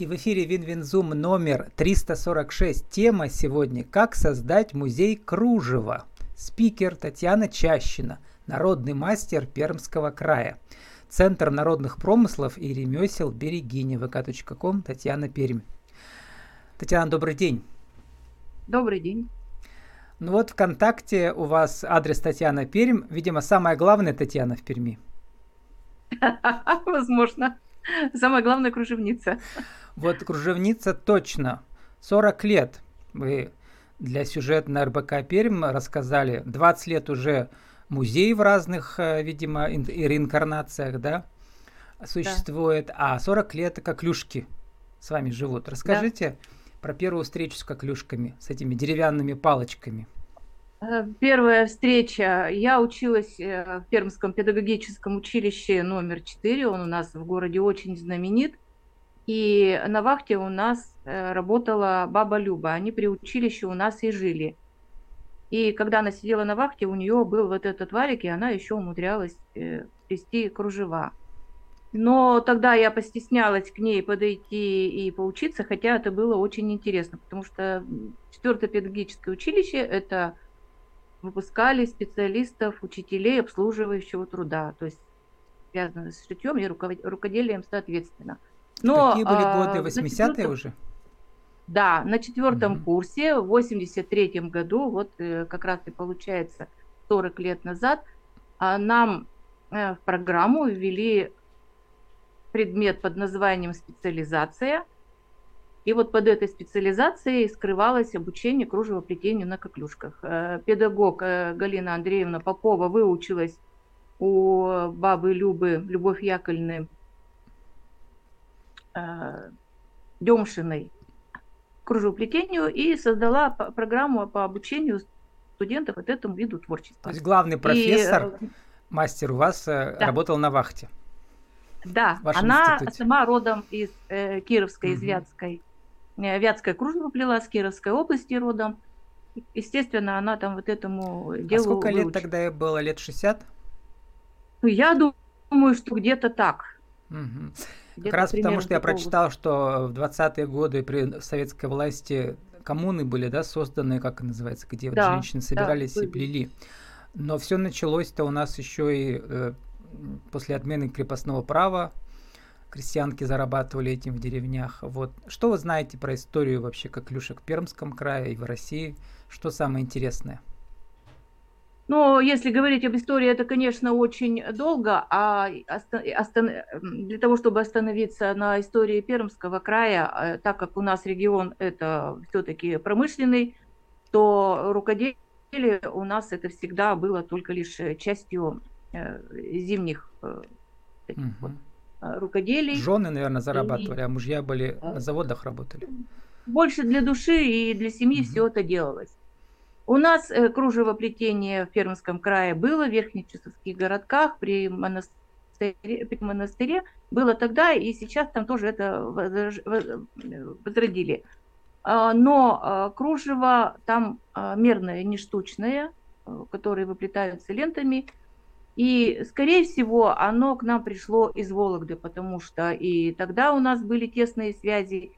И в эфире WinWinZoom номер 346. Тема сегодня «Как создать музей кружева». Спикер Татьяна Чащина, народный мастер Пермского края. Центр народных промыслов и ремесел Берегиня. vk.com Татьяна Пермь. Татьяна, добрый день. Добрый день. Ну вот ВКонтакте у вас адрес Татьяна Пермь. Видимо, самая главная Татьяна в Перми. Возможно. Самая главная кружевница. Вот кружевница точно. 40 лет вы для сюжета на РБК Пермь рассказали. 20 лет уже музей в разных, э, видимо, и реинкарнациях, да, существует. Да. А 40 лет коклюшки с вами живут. Расскажите да. про первую встречу с коклюшками, с этими деревянными палочками. Э, первая встреча. Я училась э, в Пермском педагогическом училище номер 4. Он у нас в городе очень знаменит. И на вахте у нас э, работала баба Люба. Они при училище у нас и жили. И когда она сидела на вахте, у нее был вот этот варик, и она еще умудрялась плести кружева. Но тогда я постеснялась к ней подойти и поучиться, хотя это было очень интересно, потому что четвертое педагогическое училище – это выпускали специалистов, учителей обслуживающего труда, то есть связано с шитьем и рукоделием соответственно. Но, Какие были годы? 80-е а, уже? Да, на четвертом угу. курсе в 83 году, вот э, как раз и получается 40 лет назад, а, нам э, в программу ввели предмет под названием специализация – и вот под этой специализацией скрывалось обучение кружевоплетению на коклюшках. Э, педагог э, Галина Андреевна Попова выучилась у бабы Любы, Любовь Яковлевны э, Демшиной кружевоплетению и создала программу по обучению студентов вот этому виду творчества. То есть главный профессор, и, мастер у вас да. работал на вахте? Да, она институте. сама родом из э, Кировской, угу. из Вятской Вятская кружево плела с Кировской области родом. Естественно, она там вот этому делу... А сколько выучила. лет тогда ей было? Лет 60? Ну, я думаю, что где-то так. Угу. Где как раз потому, что я прочитал, что в 20-е годы при советской власти коммуны были, да, созданы, как называется, где да, вот женщины собирались да, и плели. Но все началось-то у нас еще и э, после отмены крепостного права, крестьянки зарабатывали этим в деревнях. Вот. Что вы знаете про историю вообще коклюшек в Пермском крае и в России? Что самое интересное? Ну, если говорить об истории, это, конечно, очень долго, а для того, чтобы остановиться на истории Пермского края, э, так как у нас регион это все-таки промышленный, то рукоделие у нас это всегда было только лишь частью э, зимних угу. вот, рукоделий. Жены, наверное, зарабатывали, и... а мужья были э, на заводах работали. Больше для души и для семьи угу. все это делалось. У нас э, кружевоплетение в Пермском крае было в Верхнечесовских городках при монастыре, при монастыре. Было тогда, и сейчас там тоже это возродили. А, но кружево там мерное, не штучное, которые выплетаются лентами – и, скорее всего, оно к нам пришло из Вологды, потому что и тогда у нас были тесные связи,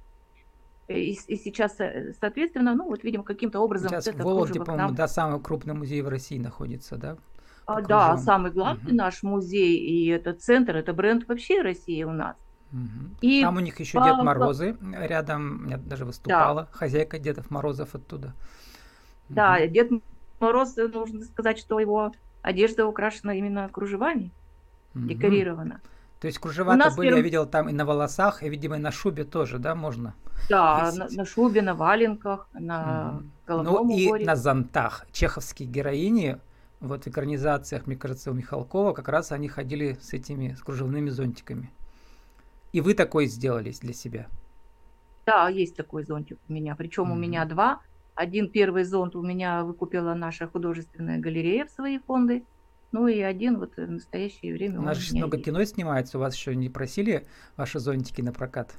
и, и сейчас, э, соответственно, ну вот, видимо, каким-то образом... Сейчас вот в Вологде, по-моему, нам... да, самый крупный музей в России находится, да? А, да, самый главный угу. наш музей, и это центр, это бренд вообще России у нас. Угу. И Там у них еще по... Дед Морозы рядом, я даже выступала, да. хозяйка Дедов Морозов оттуда. Да, угу. Дед Мороз, нужно сказать, что его одежда украшена именно кружевами, угу. декорирована. То есть кружева-то были, перв... я видел, там и на волосах, и, видимо, и на шубе тоже, да, можно? Да, на, на шубе, на валенках, на угу. головном Ну уборе. и на зонтах. Чеховские героини, вот в экранизациях, мне кажется, у Михалкова, как раз они ходили с этими, с кружевными зонтиками. И вы такой сделали для себя? Да, есть такой зонтик у меня, причем угу. у меня два. Один первый зонт у меня выкупила наша художественная галерея в свои фонды. Ну и один вот в настоящее время. У нас же много есть. кино снимается, у вас еще не просили ваши зонтики на прокат?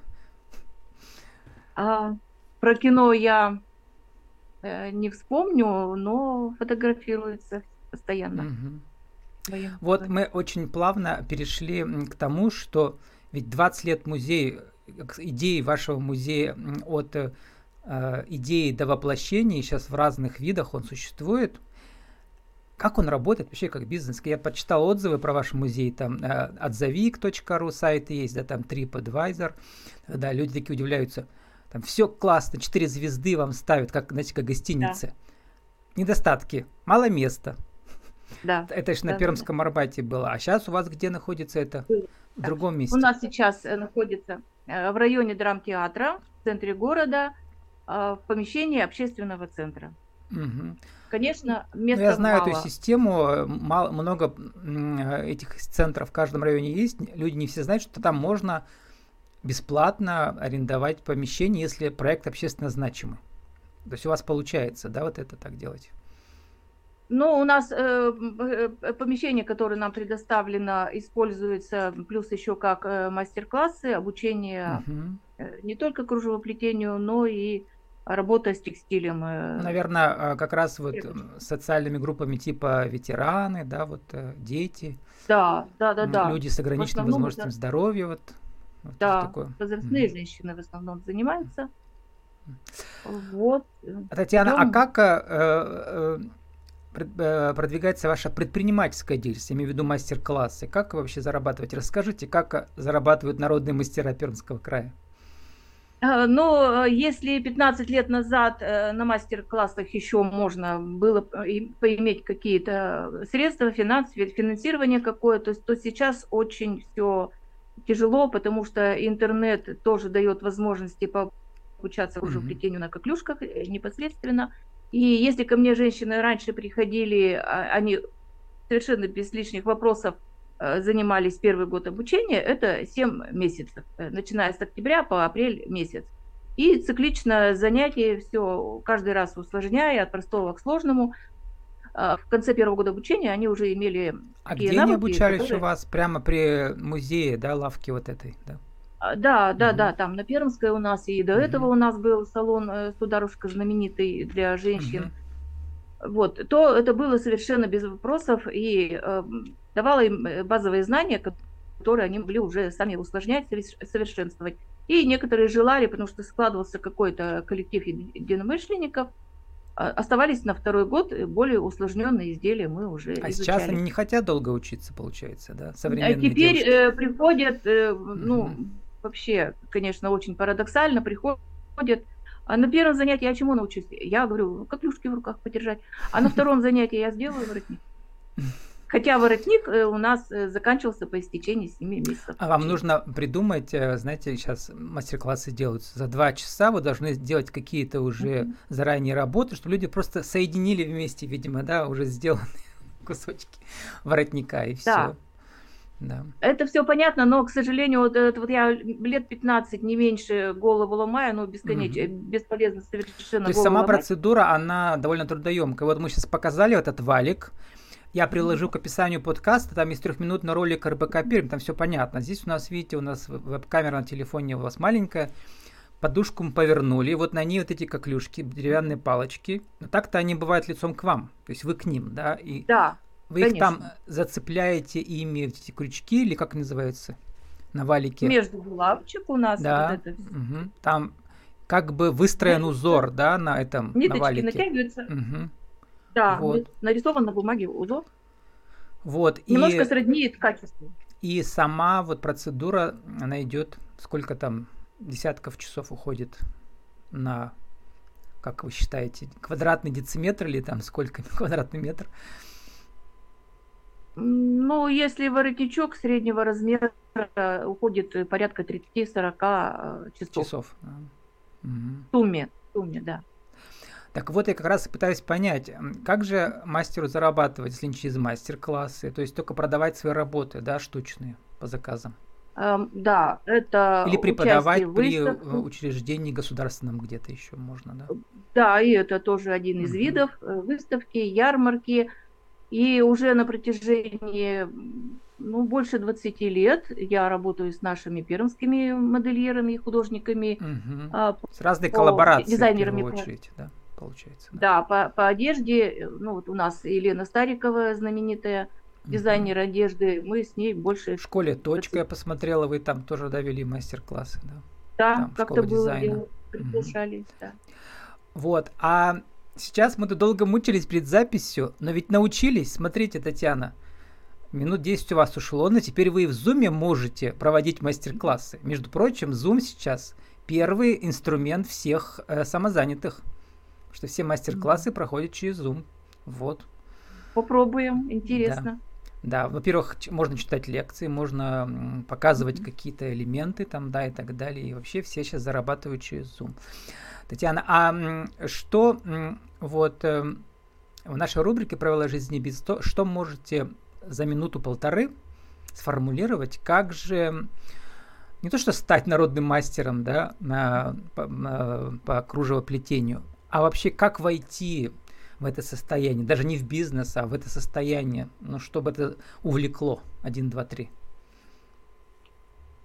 А, про кино я э, не вспомню, но фотографируется постоянно. Угу. Вот мы очень плавно перешли к тому, что ведь 20 лет музей идеи вашего музея от э, идеи до воплощения, сейчас в разных видах он существует. Как он работает вообще как бизнес? Я почитал отзывы про ваш музей, там э, отзовик.ру сайт есть, да, там TripAdvisor, да, люди такие удивляются, там все классно, 4 звезды вам ставят, как, знаете, как гостиницы. Да. Недостатки, мало места. Да. Это же на да, Пермском да. Арбате было. А сейчас у вас где находится это? В другом месте. У нас сейчас э, находится э, в районе драмтеатра, в центре города, в помещении общественного центра. Угу. Конечно, места ну, Я знаю мало. эту систему, мало, много этих центров в каждом районе есть. Люди не все знают, что там можно бесплатно арендовать помещение, если проект общественно значимый. То есть у вас получается, да, вот это так делать? Ну, у нас э, э, помещение, которое нам предоставлено, используется плюс еще как э, мастер-классы, обучение угу. э, не только кружевоплетению, но и работа с текстилем. Э, Наверное, а, как раз вот социальными группами типа ветераны, да, вот э, дети. Да, да, да, да. Люди с ограниченными возможностями это... здоровья, вот. вот да, такое. возрастные mm. женщины в основном занимаются. Вот. А, Татьяна, Идем... а как э, э, продвигается ваша предпринимательская деятельность, я имею в виду мастер-классы? Как вообще зарабатывать? Расскажите, как зарабатывают народные мастера Пермского края? Э, но э, если 15 лет назад э, на мастер-классах еще можно было поиметь какие-то средства, финанс, финансирование какое-то, то сейчас очень все тяжело, потому что интернет тоже дает возможности обучаться уже mm-hmm. плетению на коклюшках непосредственно. И если ко мне женщины раньше приходили, а, они совершенно без лишних вопросов занимались первый год обучения, это 7 месяцев, э, начиная с октября по апрель месяц. И циклично занятие все каждый раз усложняя от простого к сложному. А в конце первого года обучения они уже имели А где навыки, они обучались которые... у вас? Прямо при музее, да, лавки вот этой, да? А, да, да, угу. да, там на Пермской у нас, и до угу. этого у нас был салон э, Сударушка знаменитый для женщин. Угу. Вот, то это было совершенно без вопросов, и э, давала им э, базовые знания, которые они могли уже сами усложнять, совершенствовать. И некоторые желали, потому что складывался какой-то коллектив единомышленников, а, оставались на второй год, более усложненные изделия мы уже А изучали. сейчас они не хотят долго учиться, получается, да? Современные а теперь девушки. Э, приходят, э, ну, угу. вообще, конечно, очень парадоксально, приходят а на первом занятии я чему научусь? Я говорю, как клюшки в руках подержать. А на втором занятии я сделаю воротник. Хотя воротник э, у нас э, заканчивался по истечении 7 месяцев. А вам нужно придумать, э, знаете, сейчас мастер-классы делаются за 2 часа, вы должны сделать какие-то уже mm-hmm. заранее работы, чтобы люди просто соединили вместе, видимо, да, уже сделанные кусочки воротника и все. Да. Да. Это все понятно, но, к сожалению, вот, это, вот я лет 15, не меньше, голову ломаю, но бесконечно, mm-hmm. бесполезно совершенно. То есть сама ломать. процедура, она довольно трудоемкая. Вот мы сейчас показали этот валик, я приложу к описанию подкаста, там есть трехминутный ролик РБК Пермь, там все понятно. Здесь у нас, видите, у нас веб-камера на телефоне у вас маленькая, подушку мы повернули, вот на ней вот эти коклюшки, деревянные палочки. Но так-то они бывают лицом к вам, то есть вы к ним, да? И да, Вы конечно. их там зацепляете ими эти крючки, или как называется, на валике? Между булавочек у нас да. вот это. Угу. Там как бы выстроен узор, да, на этом Ниточки на валике. натягиваются. Угу. Да, вот. нарисован на бумаге узор. Вот. Немножко и, сроднит качеству. И сама вот процедура, она идет, сколько там десятков часов уходит на, как вы считаете, квадратный дециметр или там сколько квадратный метр? Ну, если воротничок среднего размера уходит порядка 30-40 э, часов. Часов. Да. В сумме, в сумме, да. Так вот, я как раз пытаюсь понять, как же мастеру зарабатывать, если не через мастер-классы, то есть только продавать свои работы, да, штучные по заказам? Эм, да, это Или преподавать при э, учреждении государственном где-то еще можно, да? Да, и это тоже один из угу. видов э, выставки, ярмарки. И уже на протяжении ну, больше 20 лет я работаю с нашими пермскими модельерами и художниками. Угу. с разной коллаборацией, дизайнерами, в очередь, да получается. Да, да по, по одежде, ну вот у нас Елена Старикова, знаменитая дизайнер одежды, мы с ней больше... В школе «Точка» я посмотрела, вы там тоже довели мастер-классы, да? Да, как-то было приглашались, угу. да. Вот, а сейчас мы тут долго мучились перед записью, но ведь научились, смотрите, Татьяна, минут 10 у вас ушло, но теперь вы в Zoom можете проводить мастер-классы. Между прочим, Zoom сейчас первый инструмент всех э, самозанятых, что все мастер-классы mm-hmm. проходят через Zoom. Вот. Попробуем, интересно. Да, да во-первых, можно читать лекции, можно показывать mm-hmm. какие-то элементы там, да, и так далее. И вообще все сейчас зарабатывают через Zoom. Татьяна, а что вот э, в нашей рубрике «Правила жизни без то», что можете за минуту-полторы сформулировать, как же не то что стать народным мастером да, на, по, на, по кружевоплетению, а вообще как войти в это состояние, даже не в бизнес, а в это состояние, ну, чтобы это увлекло. Один, два, три.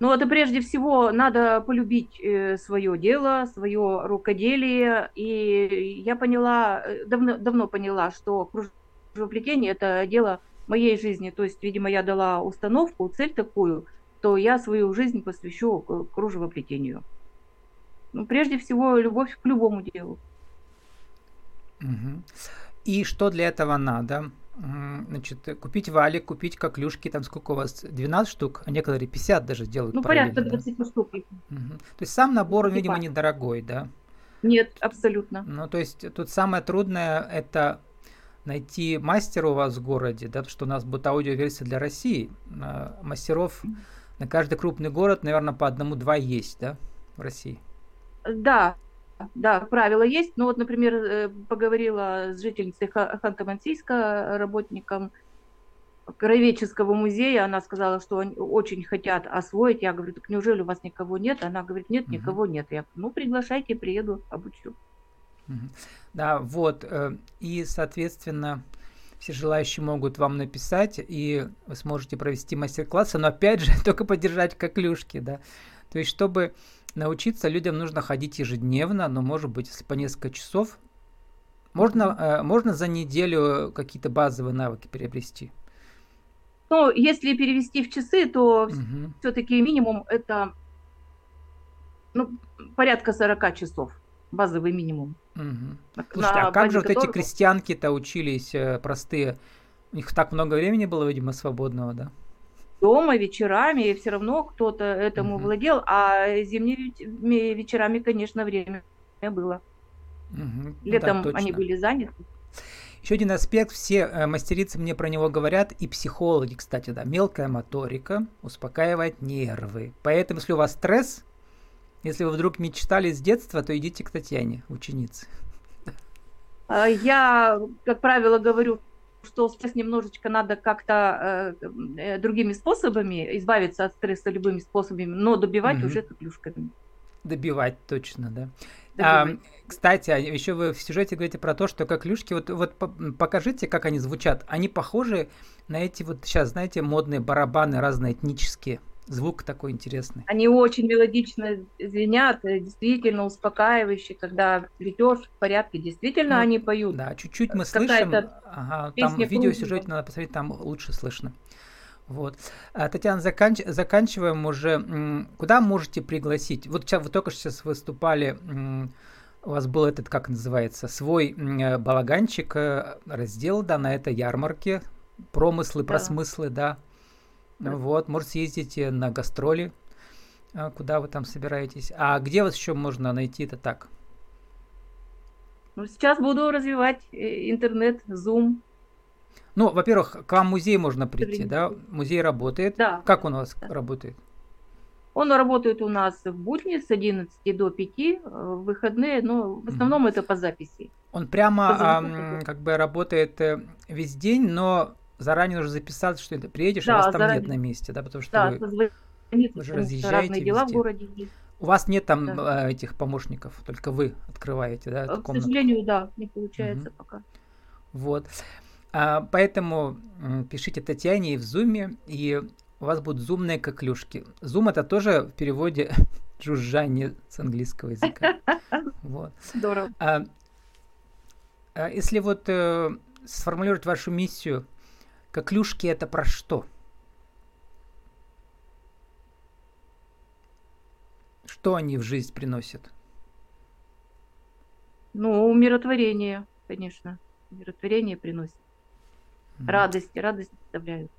Ну, это прежде всего надо полюбить э, свое дело, свое рукоделие. И я поняла, э, давно, давно поняла, что кружевоплетение – это дело моей жизни. То есть, видимо, я дала установку, цель такую, то я свою жизнь посвящу кружевоплетению. Ну, прежде всего, любовь к любому делу. И что для этого надо? Значит, купить валик, купить коклюшки, там сколько у вас, 12 штук, а некоторые 50 даже делают. Ну, порядка 20 да? штук. Угу. То есть сам набор, 20 видимо, недорогой, да? Нет, абсолютно. Ну, то есть тут самое трудное это найти мастера у вас в городе, да, потому что у нас будет аудиоверсия для России. А, мастеров на каждый крупный город, наверное, по одному-два есть, да, в России? Да, да, правила есть. Ну вот, например, э, поговорила с жительницей Ханты-Мансийска, работником Краеведческого музея, она сказала, что они очень хотят освоить. Я говорю, так неужели у вас никого нет? Она говорит, нет, никого нет. Я говорю, ну приглашайте, приеду, обучу. Да, вот. Э, и, соответственно, все желающие могут вам написать, и вы сможете провести мастер-классы, но опять же, только поддержать коклюшки, да. То есть, чтобы научиться, людям нужно ходить ежедневно, но, может быть, если по несколько часов, можно, э, можно за неделю какие-то базовые навыки приобрести. Ну, если перевести в часы, то угу. все-таки минимум это ну, порядка 40 часов, базовый минимум. Угу. Слушайте, а как же вот эти крестьянки-то учились э, простые? У них так много времени было, видимо, свободного, да? Дома, вечерами, и все равно кто-то этому угу. владел, а зимними вечерами, конечно, время было. Угу. Летом да, они были заняты. Еще один аспект, все э, мастерицы мне про него говорят, и психологи, кстати, да, мелкая моторика успокаивает нервы. Поэтому, если у вас стресс, если вы вдруг мечтали с детства, то идите к Татьяне, ученице. А, я, как правило, говорю, что сейчас немножечко надо как-то э, э, другими способами избавиться от стресса любыми способами, но добивать угу. уже коклюшками. Добивать точно, да. А, кстати, еще вы в сюжете говорите про то, что коклюшки, вот, вот покажите, как они звучат. Они похожи на эти вот сейчас, знаете, модные барабаны разные этнические. Звук такой интересный. Они очень мелодично звенят, э, действительно успокаивающие, когда плетешь в порядке, действительно ну, они поют. Да, чуть-чуть мы слышим. Ага, там видеосюжете надо посмотреть, там лучше слышно. Вот. А, Татьяна, заканч... заканчиваем уже. Куда можете пригласить? Вот сейчас вы только сейчас выступали, у вас был этот, как называется, свой э, балаганчик, э, раздел, да, на этой ярмарке. Промыслы, да. просмыслы, да. Вот, может, съездите на гастроли, а, куда вы там собираетесь. А где вас еще можно найти это так? Ну, сейчас буду развивать э, интернет, Zoom. Ну, во-первых, к вам в музей можно прийти, да? Музей работает. Да. Как он у вас да. работает? Он работает у нас в будни с 11 до 5, э, в выходные, но в основном mm. это по записи. Он прямо а, как бы работает э, весь день, но заранее нужно записаться, что ты приедешь, да, а вас там заранее. нет на месте, да, потому что да, вы, вы уже разъезжаете дела везде. в городе есть. У вас нет там да. Э, этих помощников, только вы открываете, да? К комнату. сожалению, да, не получается угу. пока. Вот. А, поэтому пишите Татьяне и в Зуме, и у вас будут зумные коклюшки. Зум это тоже в переводе жужжание с английского языка. Вот. Здорово. А, а если вот э, сформулировать вашу миссию – Коклюшки это про что? Что они в жизнь приносят? Ну, умиротворение, конечно. Умиротворение приносит. Mm. Радость, радость доставляют.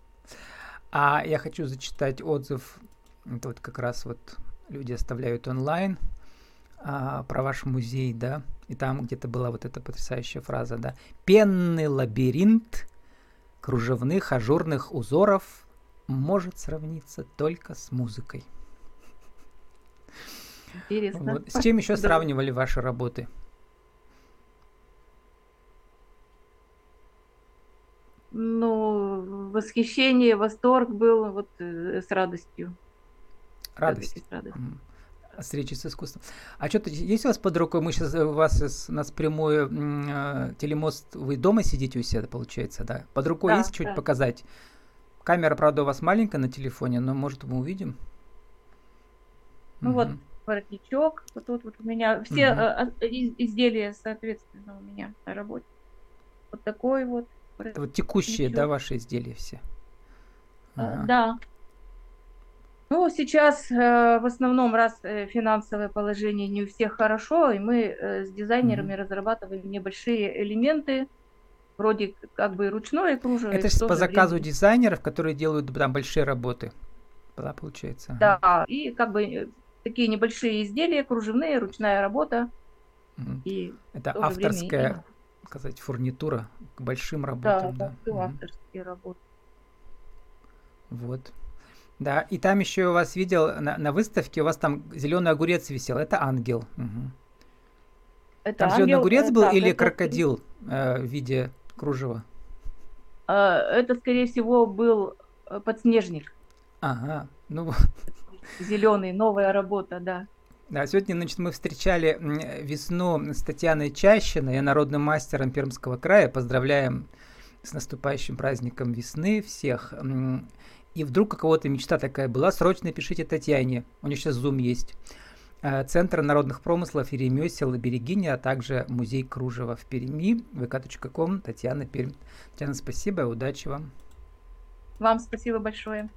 А я хочу зачитать отзыв, это вот как раз вот люди оставляют онлайн а, про ваш музей, да, и там где-то была вот эта потрясающая фраза, да, пенный лабиринт кружевных ажурных узоров может сравниться только с музыкой. Интересно. Вот. С чем еще да. сравнивали ваши работы? Ну, восхищение, восторг был вот э, с радостью. Радость. Радость. Встречи с искусством. А что-то есть у вас под рукой? Мы сейчас у вас у нас прямой э, телемост. Вы дома сидите у себя, получается, да? Под рукой да, есть чуть да. показать? Камера, правда, у вас маленькая на телефоне, но может мы увидим. Ну угу. вот воротничок, вот тут вот у меня все угу. изделия, соответственно, у меня на работе. Вот такой вот. Это вот текущие, да, ваши изделия все? А, ага. Да. Ну, сейчас э, в основном, раз э, финансовое положение не у всех хорошо, и мы э, с дизайнерами mm-hmm. разрабатываем небольшие элементы, вроде как бы ручное кружево. Это по заказу время... дизайнеров, которые делают там большие работы, да, получается? Да, и как бы такие небольшие изделия, кружевные, ручная работа. Mm-hmm. И Это авторская, время... сказать, фурнитура к большим работам. Да, да. Mm-hmm. авторские работы. Вот. Да, и там еще у вас видел на, на выставке, у вас там зеленый огурец висел. Это ангел. Угу. Это там ангел, зеленый огурец был да, или это... крокодил э, в виде кружева? А, это, скорее всего, был э, подснежник. Ага, ну Зеленый, новая работа, да. Да, сегодня, значит, мы встречали весну с Татьяной Чащиной, я народным мастером Пермского края. Поздравляем с наступающим праздником весны всех и вдруг у кого-то мечта такая была, срочно пишите Татьяне, у нее сейчас зум есть. Э, Центр народных промыслов и ремесел Берегиня, а также музей кружева в Перми, vk.com, Татьяна Пермь. Татьяна, спасибо, удачи вам. Вам спасибо большое.